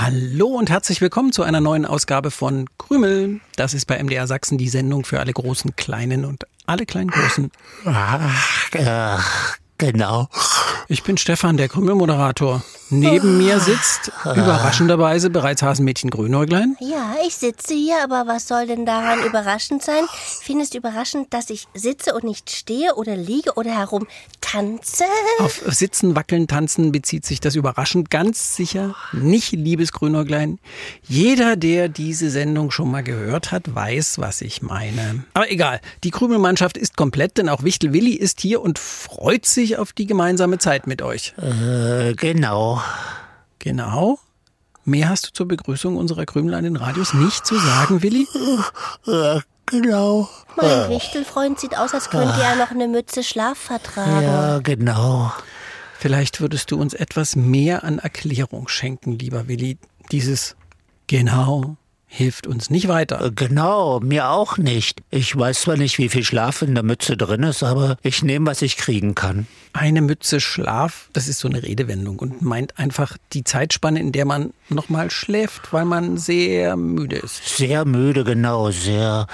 Hallo und herzlich willkommen zu einer neuen Ausgabe von Krümel. Das ist bei MDR Sachsen die Sendung für alle großen Kleinen und alle kleinen Großen. Ach, äh, genau. Ich bin Stefan, der Krümelmoderator. Neben mir sitzt überraschenderweise bereits Hasenmädchen Grünäuglein. Ja, ich sitze hier, aber was soll denn daran überraschend sein? Findest du überraschend, dass ich sitze und nicht stehe oder liege oder herum tanze? Auf Sitzen, Wackeln, Tanzen bezieht sich das überraschend ganz sicher nicht, liebes Grünäuglein. Jeder, der diese Sendung schon mal gehört hat, weiß, was ich meine. Aber egal, die Krümelmannschaft ist komplett, denn auch Wichtel Willi ist hier und freut sich auf die gemeinsame Zeit mit euch. Äh, genau. Genau. Mehr hast du zur Begrüßung unserer Krümel an den Radios nicht zu sagen, Willi? Genau. Mein Wichtelfreund sieht aus, als könnte er noch eine Mütze Schlaf vertragen. Ja, genau. Vielleicht würdest du uns etwas mehr an Erklärung schenken, lieber Willi. Dieses genau hilft uns nicht weiter. Äh, Genau, mir auch nicht. Ich weiß zwar nicht, wie viel Schlaf in der Mütze drin ist, aber ich nehme, was ich kriegen kann. Eine Mütze Schlaf, das ist so eine Redewendung und meint einfach die Zeitspanne, in der man nochmal schläft, weil man sehr müde ist. Sehr müde, genau, sehr,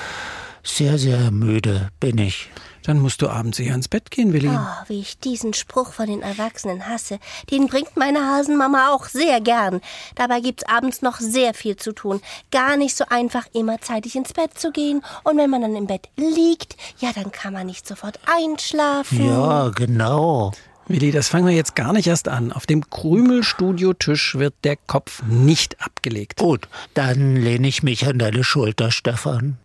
sehr, sehr müde bin ich. Dann musst du abends eher ins Bett gehen, Willi. Oh, wie ich diesen Spruch von den Erwachsenen hasse. Den bringt meine Hasenmama auch sehr gern. Dabei gibt's abends noch sehr viel zu tun. Gar nicht so einfach, immer zeitig ins Bett zu gehen. Und wenn man dann im Bett liegt, ja, dann kann man nicht sofort einschlafen. Ja, genau. Willi, das fangen wir jetzt gar nicht erst an. Auf dem Krümelstudiotisch wird der Kopf nicht abgelegt. Gut, dann lehne ich mich an deine Schulter, Stefan.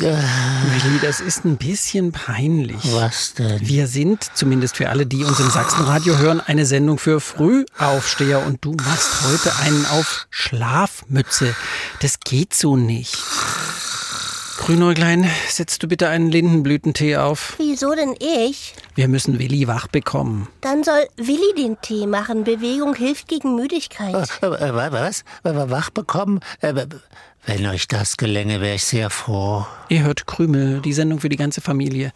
Äh, Willi, das ist ein bisschen peinlich. was denn? Wir sind, zumindest für alle, die uns im Sachsenradio hören, eine Sendung für Frühaufsteher und du machst heute einen auf Schlafmütze. Das geht so nicht. Grünäuglein, setzt du bitte einen Lindenblütentee auf. Wieso denn ich? Wir müssen Willi wach bekommen. Dann soll Willi den Tee machen. Bewegung hilft gegen Müdigkeit. Äh, äh, Was? Was? Wach bekommen? Äh, Wenn euch das gelänge, wäre ich sehr froh. Ihr hört Krümel, die Sendung für die ganze Familie.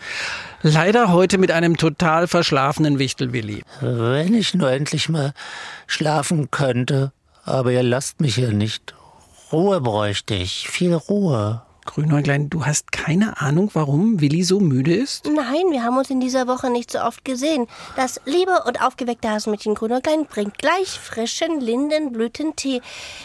Leider heute mit einem total verschlafenen Wichtel-Willi. Wenn ich nur endlich mal schlafen könnte. Aber ihr lasst mich hier nicht. Ruhe bräuchte ich. Viel Ruhe. Grünäuglein, du hast keine Ahnung, warum Willi so müde ist? Nein, wir haben uns in dieser Woche nicht so oft gesehen. Das liebe und aufgeweckte Hasenmädchen Grünäuglein bringt gleich frischen Lindenblütentee.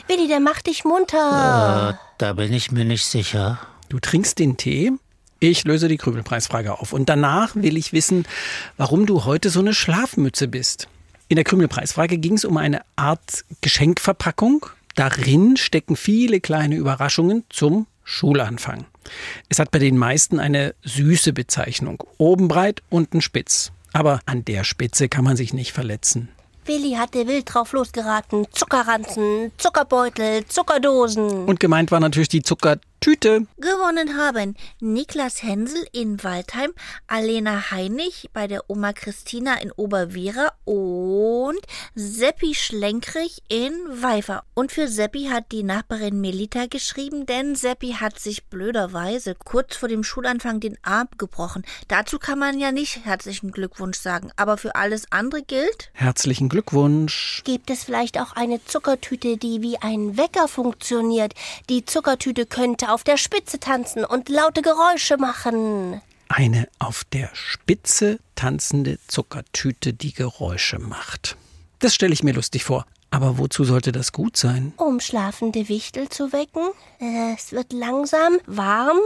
Willi, der macht dich munter. Äh, da bin ich mir nicht sicher. Du trinkst den Tee, ich löse die Krümelpreisfrage auf. Und danach will ich wissen, warum du heute so eine Schlafmütze bist. In der Krümelpreisfrage ging es um eine Art Geschenkverpackung. Darin stecken viele kleine Überraschungen zum Schulanfang. Es hat bei den meisten eine süße Bezeichnung. Oben breit, unten spitz. Aber an der Spitze kann man sich nicht verletzen. Willi hatte wild drauf losgeraten. Zuckerranzen, Zuckerbeutel, Zuckerdosen. Und gemeint war natürlich die Zuckertüte. Gewonnen haben Niklas Hensel in Waldheim, Alena Heinig bei der Oma Christina in Oberwehra und Seppi Schlenkrich in Weifer. Und für Seppi hat die Nachbarin Melita geschrieben, denn Seppi hat sich blöderweise kurz vor dem Schulanfang den Arm gebrochen. Dazu kann man ja nicht herzlichen Glückwunsch sagen, aber für alles andere gilt. Herzlichen Glückwunsch. Gibt es vielleicht auch eine Zuckertüte, die wie ein Wecker funktioniert? Die Zuckertüte könnte auf der Spitze tanzen und laute Geräusche machen. Eine auf der Spitze tanzende Zuckertüte, die Geräusche macht. Das stelle ich mir lustig vor. Aber wozu sollte das gut sein? Um schlafende Wichtel zu wecken. Es wird langsam warm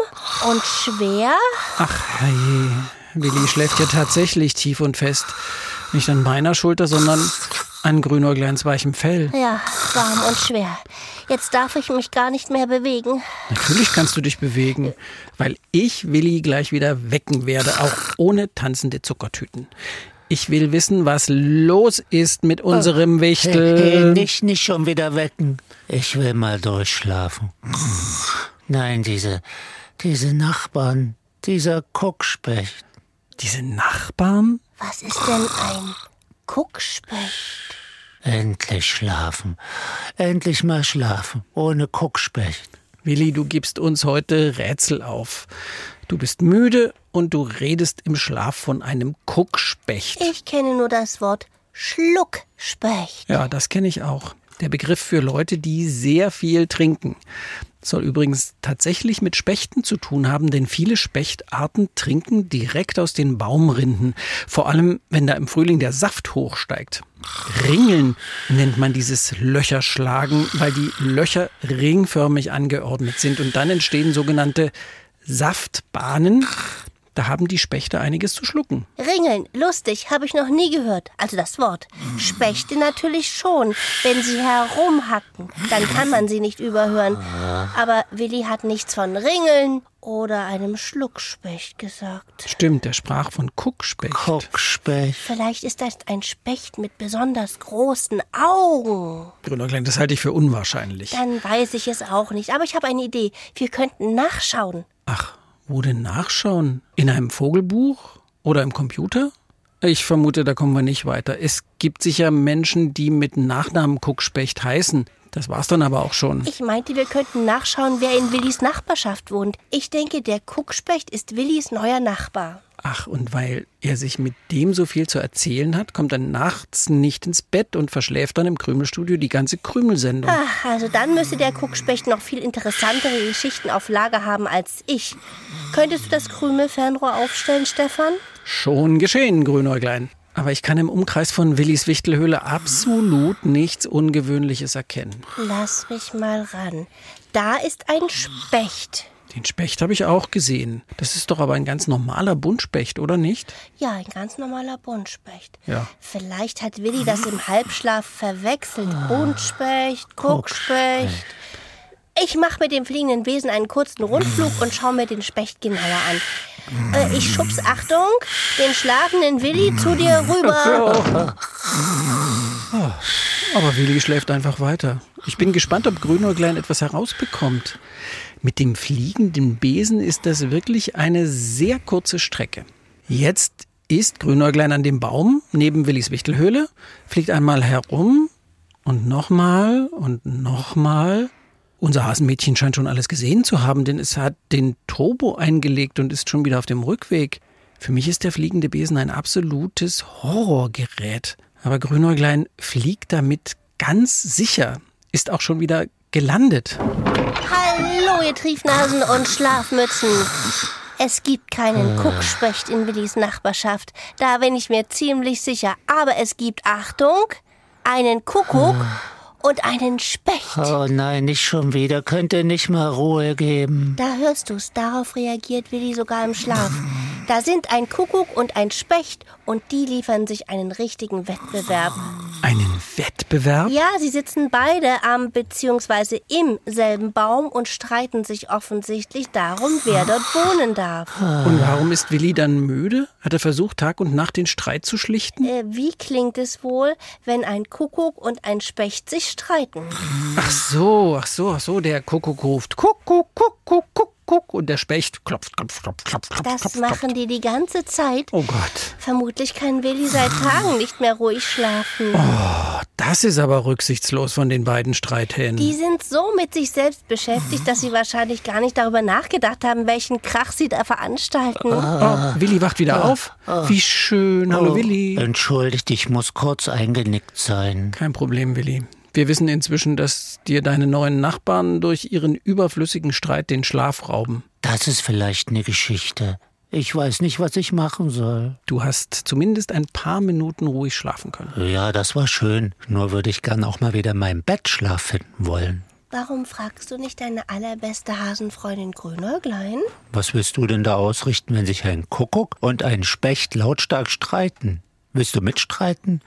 und schwer. Ach, herrje. Willi schläft ja tatsächlich tief und fest. Nicht an meiner Schulter, sondern an Grünäugleins weichem Fell. Ja, warm und schwer. Jetzt darf ich mich gar nicht mehr bewegen. Natürlich kannst du dich bewegen, weil ich Willi gleich wieder wecken werde, auch ohne tanzende Zuckertüten. Ich will wissen, was los ist mit unserem Hey, Wichtel. nicht, nicht schon wieder wecken. Ich will mal durchschlafen. Nein, diese, diese Nachbarn, Dieser Kuckspecht. Diese Nachbarn? Was ist denn ein Kuckspecht? Endlich schlafen. Endlich mal schlafen. Ohne Kuckspecht. Willi, du gibst uns heute Rätsel auf. Du bist müde und du redest im Schlaf von einem Kuckspecht. Ich kenne nur das Wort Schluckspecht. Ja, das kenne ich auch. Der Begriff für Leute, die sehr viel trinken. Soll übrigens tatsächlich mit Spechten zu tun haben, denn viele Spechtarten trinken direkt aus den Baumrinden. Vor allem, wenn da im Frühling der Saft hochsteigt. Ringeln nennt man dieses Löcherschlagen, weil die Löcher ringförmig angeordnet sind und dann entstehen sogenannte Saftbahnen. Da haben die Spechte einiges zu schlucken. Ringeln, lustig, habe ich noch nie gehört. Also das Wort. Spechte natürlich schon. Wenn sie herumhacken, dann kann man sie nicht überhören. Aber Willi hat nichts von Ringeln oder einem Schluckspecht gesagt. Stimmt, er sprach von Kuckspecht. Kuckspecht. Vielleicht ist das ein Specht mit besonders großen Augen. Grünäuglein, das halte ich für unwahrscheinlich. Dann weiß ich es auch nicht. Aber ich habe eine Idee. Wir könnten nachschauen. Ach, wo denn nachschauen? In einem Vogelbuch oder im Computer? Ich vermute, da kommen wir nicht weiter. Es gibt sicher Menschen, die mit Nachnamen Kuckspecht heißen. Das war's dann aber auch schon. Ich meinte, wir könnten nachschauen, wer in Willis Nachbarschaft wohnt. Ich denke, der Kuckspecht ist Willis neuer Nachbar. Ach, und weil er sich mit dem so viel zu erzählen hat, kommt er nachts nicht ins Bett und verschläft dann im Krümelstudio die ganze Krümelsendung. Ach, also dann müsste der Kuckspecht noch viel interessantere Geschichten auf Lager haben als ich. Könntest du das Krümelfernrohr aufstellen, Stefan? Schon geschehen, Grünäuglein. Aber ich kann im Umkreis von Willis Wichtelhöhle absolut nichts Ungewöhnliches erkennen. Lass mich mal ran. Da ist ein Specht. Den Specht habe ich auch gesehen. Das ist doch aber ein ganz normaler Buntspecht, oder nicht? Ja, ein ganz normaler Buntspecht. Ja. Vielleicht hat Willi das im Halbschlaf verwechselt. Buntspecht, Kuckspecht. Ich mache mit dem fliegenden Wesen einen kurzen Rundflug und schaue mir den Specht genauer an. Äh, ich schubs, Achtung, den schlafenden Willi zu dir rüber. Aber Willi schläft einfach weiter. Ich bin gespannt, ob Grünäuglein etwas herausbekommt. Mit dem fliegenden Besen ist das wirklich eine sehr kurze Strecke. Jetzt ist Grünäuglein an dem Baum neben Willis Wichtelhöhle, fliegt einmal herum und nochmal und nochmal. Unser Hasenmädchen scheint schon alles gesehen zu haben, denn es hat den Turbo eingelegt und ist schon wieder auf dem Rückweg. Für mich ist der fliegende Besen ein absolutes Horrorgerät. Aber Grünäuglein fliegt damit ganz sicher, ist auch schon wieder gelandet. Hallo, ihr Triefnasen und Schlafmützen. Es gibt keinen Kuckspecht in Willis Nachbarschaft. Da bin ich mir ziemlich sicher. Aber es gibt, Achtung, einen Kuckuck und einen Specht. Oh nein, nicht schon wieder. Könnte nicht mal Ruhe geben. Da hörst du's. Darauf reagiert Willi sogar im Schlaf. Da sind ein Kuckuck und ein Specht und die liefern sich einen richtigen Wettbewerb. Einen Wettbewerb? Ja, sie sitzen beide am bzw. im selben Baum und streiten sich offensichtlich darum, wer dort wohnen darf. Und warum ist Willi dann müde? Hat er versucht, Tag und Nacht den Streit zu schlichten? Äh, wie klingt es wohl, wenn ein Kuckuck und ein Specht sich streiten? Ach so, ach so, ach so, der Kuckuck ruft Kuckuck, Kuckuck, Kuckuck und der Specht klopft, klopft, klopft, klopft, klopft, Das klopft, machen klopft. die die ganze Zeit. Oh Gott, Vermutlich kann Willi seit Tagen nicht mehr ruhig schlafen. das ist aber rücksichtslos von den beiden Streithähnen. Die sind so mit sich selbst beschäftigt, dass sie wahrscheinlich gar nicht darüber nachgedacht haben, welchen Krach sie da veranstalten. Oh, Willi wacht wieder auf. Wie schön. Hallo Willi. Entschuldigt, ich muss kurz eingenickt sein. Kein Problem, Willi. Wir wissen inzwischen, dass dir deine neuen Nachbarn durch ihren überflüssigen Streit den Schlaf rauben. Das ist vielleicht eine Geschichte. Ich weiß nicht, was ich machen soll. Du hast zumindest ein paar Minuten ruhig schlafen können. Ja, das war schön. Nur würde ich gern auch mal wieder in meinem Bettschlaf finden wollen. Warum fragst du nicht deine allerbeste Hasenfreundin Grünäuglein? Was willst du denn da ausrichten, wenn sich ein Kuckuck und ein Specht lautstark streiten? Willst du mitstreiten?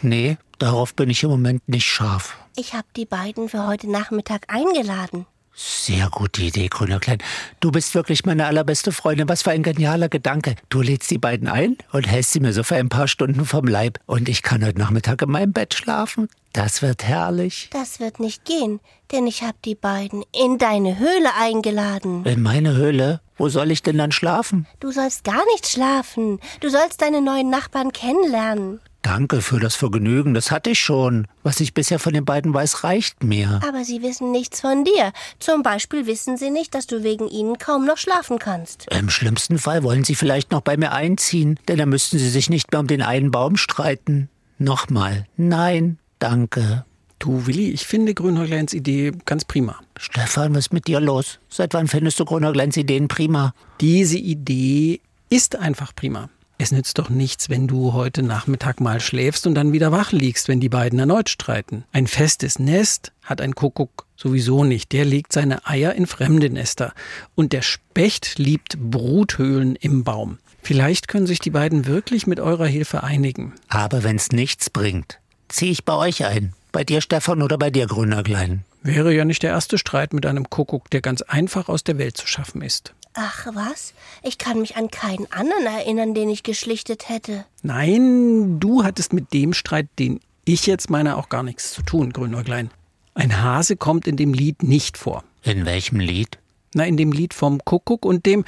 Nee, darauf bin ich im Moment nicht scharf. Ich habe die beiden für heute Nachmittag eingeladen. Sehr gute Idee, grüner Klein. Du bist wirklich meine allerbeste Freundin. Was für ein genialer Gedanke. Du lädst die beiden ein und hältst sie mir so für ein paar Stunden vom Leib. Und ich kann heute Nachmittag in meinem Bett schlafen. Das wird herrlich. Das wird nicht gehen, denn ich habe die beiden in deine Höhle eingeladen. In meine Höhle? Wo soll ich denn dann schlafen? Du sollst gar nicht schlafen. Du sollst deine neuen Nachbarn kennenlernen. Danke für das Vergnügen, das hatte ich schon. Was ich bisher von den beiden weiß, reicht mir. Aber sie wissen nichts von dir. Zum Beispiel wissen sie nicht, dass du wegen ihnen kaum noch schlafen kannst. Im schlimmsten Fall wollen sie vielleicht noch bei mir einziehen, denn dann müssten sie sich nicht mehr um den einen Baum streiten. Nochmal, nein, danke. Du, Willi, ich finde Grünhäugleins Idee ganz prima. Stefan, was ist mit dir los? Seit wann findest du Grünhäugleins Ideen prima? Diese Idee ist einfach prima. Es nützt doch nichts, wenn du heute Nachmittag mal schläfst und dann wieder wach liegst, wenn die beiden erneut streiten. Ein festes Nest hat ein Kuckuck sowieso nicht. Der legt seine Eier in fremde Nester. Und der Specht liebt Bruthöhlen im Baum. Vielleicht können sich die beiden wirklich mit eurer Hilfe einigen. Aber wenn's nichts bringt, zieh ich bei euch ein. Bei dir, Stefan, oder bei dir, Grünerklein? Wäre ja nicht der erste Streit mit einem Kuckuck, der ganz einfach aus der Welt zu schaffen ist. Ach was? Ich kann mich an keinen anderen erinnern, den ich geschlichtet hätte. Nein, du hattest mit dem Streit, den ich jetzt meine, auch gar nichts zu tun, Grünäuglein. Ein Hase kommt in dem Lied nicht vor. In welchem Lied? Na, in dem Lied vom Kuckuck und dem.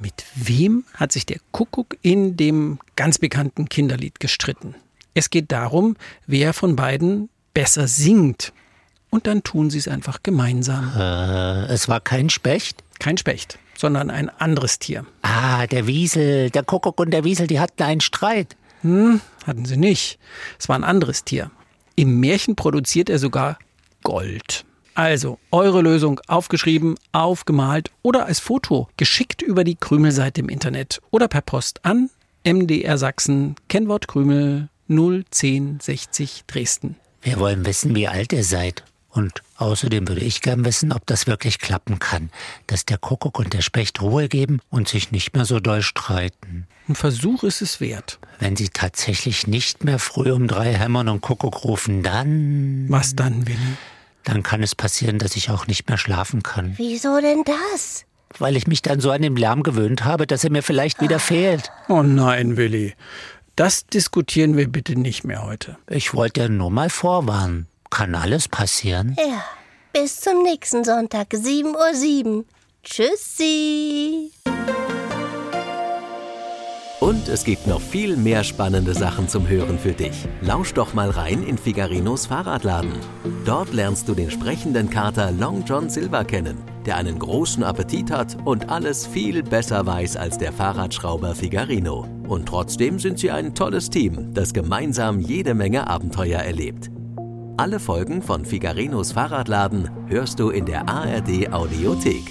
Mit wem hat sich der Kuckuck in dem ganz bekannten Kinderlied gestritten? Es geht darum, wer von beiden besser singt. Und dann tun sie es einfach gemeinsam. Äh, es war kein Specht? Kein Specht, sondern ein anderes Tier. Ah, der Wiesel. Der Kuckuck und der Wiesel, die hatten einen Streit. Hm, hatten sie nicht. Es war ein anderes Tier. Im Märchen produziert er sogar Gold. Also, eure Lösung aufgeschrieben, aufgemalt oder als Foto geschickt über die Krümelseite im Internet oder per Post an MDR Sachsen, Kennwort Krümel 01060 Dresden. Wir wollen wissen, wie alt ihr seid. Und außerdem würde ich gern wissen, ob das wirklich klappen kann, dass der Kuckuck und der Specht Ruhe geben und sich nicht mehr so doll streiten. Ein Versuch ist es wert. Wenn sie tatsächlich nicht mehr früh um drei hämmern und Kuckuck rufen, dann. Was dann, Willi? Dann kann es passieren, dass ich auch nicht mehr schlafen kann. Wieso denn das? Weil ich mich dann so an den Lärm gewöhnt habe, dass er mir vielleicht wieder fehlt. Oh nein, Willi. Das diskutieren wir bitte nicht mehr heute. Ich wollte ja nur mal vorwarnen. Kann alles passieren? Ja. Bis zum nächsten Sonntag, 7.07 Uhr. Tschüssi. Und es gibt noch viel mehr spannende Sachen zum Hören für dich. Lausch doch mal rein in Figarinos Fahrradladen. Dort lernst du den sprechenden Kater Long John Silver kennen, der einen großen Appetit hat und alles viel besser weiß als der Fahrradschrauber Figarino. Und trotzdem sind sie ein tolles Team, das gemeinsam jede Menge Abenteuer erlebt. Alle Folgen von Figarinos Fahrradladen hörst du in der ARD Audiothek.